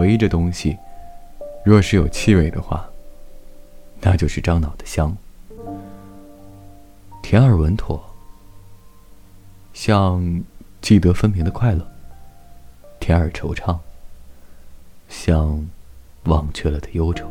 回忆这东西若是有气味的话那就是樟脑的香。甜而稳妥像记得分明的快乐甜而惆怅像忘却了的忧愁。